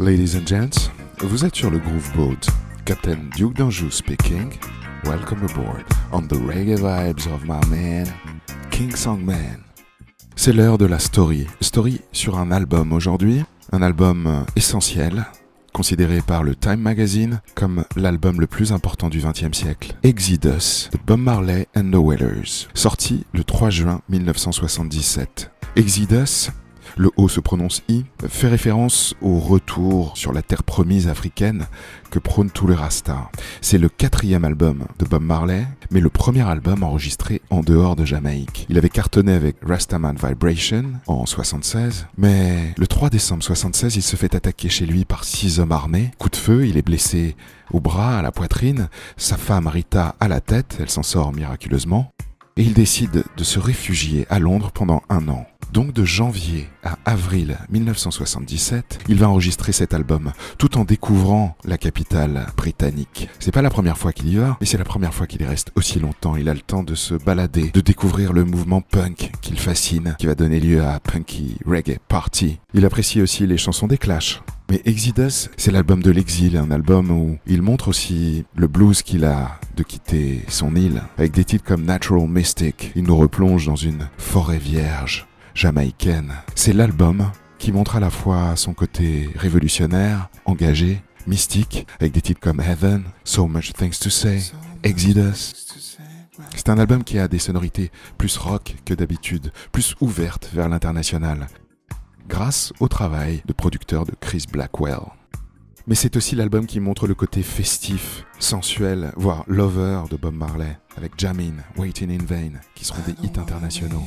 Ladies and gents, vous êtes sur le Groove Boat. Captain Duke d'Anjou speaking. Welcome aboard on the reggae vibes of my man, King Songman. C'est l'heure de la story. Story sur un album aujourd'hui. Un album essentiel, considéré par le Time Magazine comme l'album le plus important du XXe siècle, Exodus de Bob Marley and the Wailers, sorti le 3 juin 1977. Exodus, le O se prononce I, fait référence au retour sur la terre promise africaine que prône tout le Rasta. C'est le quatrième album de Bob Marley, mais le premier album enregistré en dehors de Jamaïque. Il avait cartonné avec Rastaman Vibration en 76, mais le 3 décembre 76, il se fait attaquer chez lui par six hommes armés. Coup de feu, il est blessé au bras, à la poitrine, sa femme Rita à la tête, elle s'en sort miraculeusement, et il décide de se réfugier à Londres pendant un an. Donc de janvier à avril 1977, il va enregistrer cet album, tout en découvrant la capitale britannique. C'est pas la première fois qu'il y va, mais c'est la première fois qu'il y reste aussi longtemps. Il a le temps de se balader, de découvrir le mouvement punk qu'il fascine, qui va donner lieu à Punky Reggae Party. Il apprécie aussi les chansons des Clash, mais Exodus, c'est l'album de l'exil, un album où il montre aussi le blues qu'il a de quitter son île, avec des titres comme Natural Mystic. Il nous replonge dans une forêt vierge jamaïcaine. C'est l'album qui montre à la fois son côté révolutionnaire, engagé, mystique, avec des titres comme Heaven, So Much Things to Say, Exodus. C'est un album qui a des sonorités plus rock que d'habitude, plus ouvertes vers l'international, grâce au travail de producteur de Chris Blackwell. Mais c'est aussi l'album qui montre le côté festif, sensuel, voire lover de Bob Marley, avec Jamin, Waiting in Vain, qui seront des hits internationaux.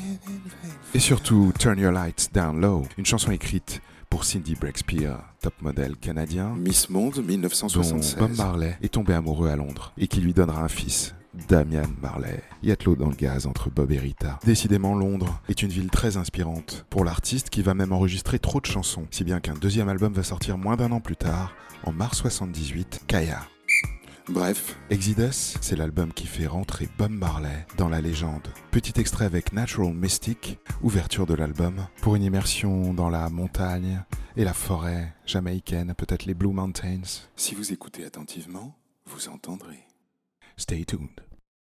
Et surtout Turn Your Lights Down Low, une chanson écrite pour Cindy Breakspear, top modèle canadien, Miss Monde 1976, dont Bob Marley est tombé amoureux à Londres et qui lui donnera un fils, Damian Marley. Y a de l'eau dans le gaz entre Bob et Rita. Décidément, Londres est une ville très inspirante pour l'artiste qui va même enregistrer trop de chansons, si bien qu'un deuxième album va sortir moins d'un an plus tard, en mars 78, Kaya. Bref, Exodus, c'est l'album qui fait rentrer Bob Marley dans la légende. Petit extrait avec Natural Mystic, ouverture de l'album, pour une immersion dans la montagne et la forêt jamaïcaine, peut-être les Blue Mountains. Si vous écoutez attentivement, vous entendrez. Stay tuned.